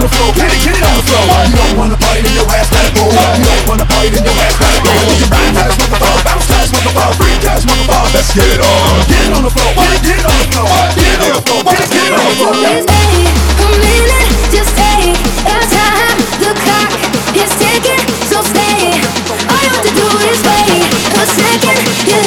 on the floor, get it, get it on the floor. You don't wanna party, then your ass better go. You don't wanna party, then your ass better go. You ride to this motherfucker, bounce to this motherfucker, freak to this motherfucker. Let's get it on. Get it on the floor, get it, get it on the floor. Get it on the floor, get it, get it on the floor. Please wait a minute, just take your time. The clock is ticking, so stay. All you have to do is wait a second.